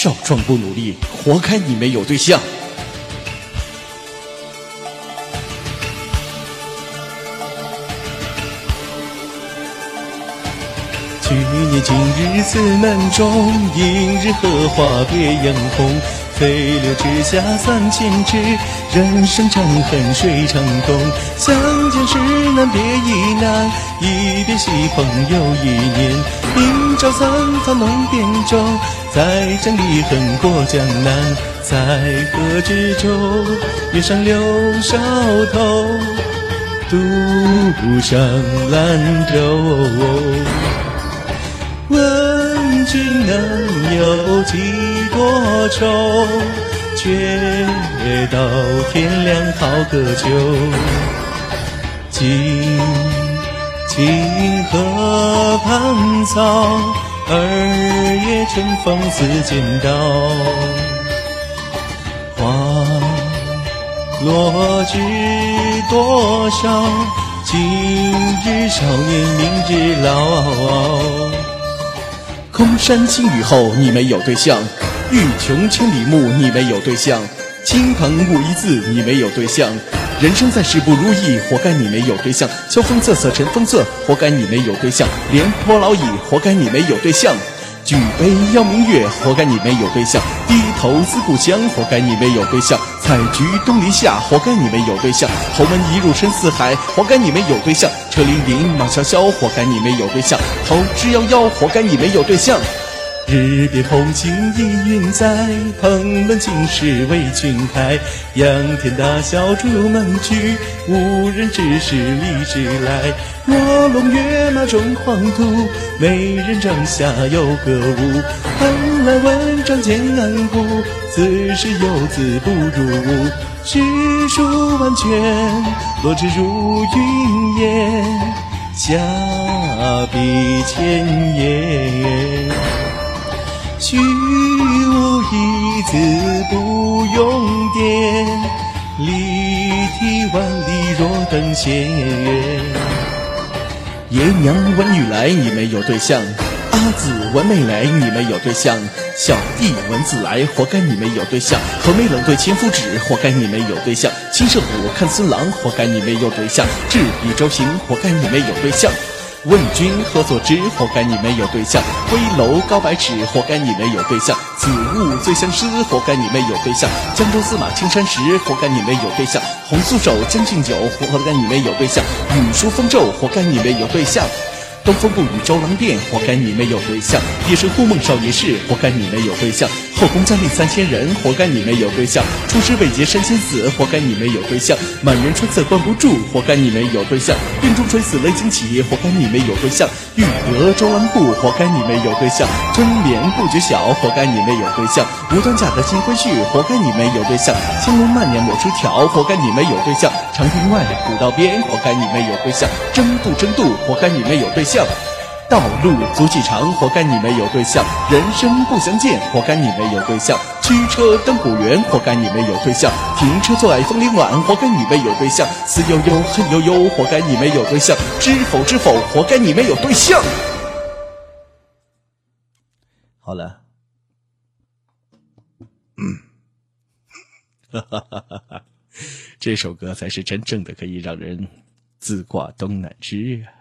少壮不努力，活该你没有对象。去年今日此门中，映日荷花别样红。飞流直下三千尺，人生长恨水长东。相见时难别亦难，一别西风又一年。明朝三方梦扁舟，再将离恨过江南。在河之洲，月上柳梢头，独上兰舟。君能有几多愁？却道天凉好个秋。今今河畔草，二月春风似剪刀。花落知多少？今日少年，明日老。空山新雨后，你没有对象；欲穷千里目，你没有对象；青藤无一字，你没有对象。人生在世不如意，活该你没有对象；秋风瑟瑟，尘风瑟，活该你没有对象；廉颇老矣，活该你没有对象。举杯邀明月，活该你没有对象；低头思故乡，活该你没有对象；采菊东篱下，活该你没有对象；侯门一入深似海，活该你没有对象；车辚辚，马萧萧，活该你没有对象；桃之夭夭，活该你没有对象。日别红杏依云在，蓬门今始为君开。仰天大笑出门去，无人知是荔枝来。卧龙跃马终黄土，美人帐下有歌舞。寒来问丈间安步，此时游子不如吾。诗书万卷，落纸如云烟，下笔千言。虚无一字不用典，离题万里若等闲。爷娘闻女来，你没有对象；阿姊闻妹来，你没有对象；小弟闻姊来，活该你没有对象；和妹冷对千夫指，活该你没有对象；金射虎看孙郎，活该你没有对象；执笔周行，活该你没有对象。问君何所知？活该你没有对象。危楼高百尺，活该你没有对象。此物最相思，活该你没有对象。江州司马青衫湿，活该你没有对象。红酥手，将进酒，活该你没有对象。雨疏风骤，活该你没有对象。东风不与周郎便，活该你没有对象；夜深忽梦少年事，活该你没有对象；后宫佳丽三千人，活该你没有对象；出师未捷身先死，活该你没有对象；满园春色关不住，活该你没有对象；病中垂死泪惊起，活该你没有对象；欲得周郎顾，活该你没有对象；春眠不觉晓，活该你没有对象；无端嫁得金婚婿，活该你没有对象；青龙慢捻抹出条，活该你没有对象；长亭外，古道边，活该你没有对象；争渡争渡，活该你没有对象。道路足迹长，活该你没有对象；人生不相见，活该你没有对象；驱车登古原，活该你没有对象；停车坐爱枫林晚，活该你没有对象；思悠悠，恨悠悠，活该你没有对象；知否知否，活该你没有对象。好了，哈哈哈哈，这首歌才是真正的可以让人自挂东南枝啊。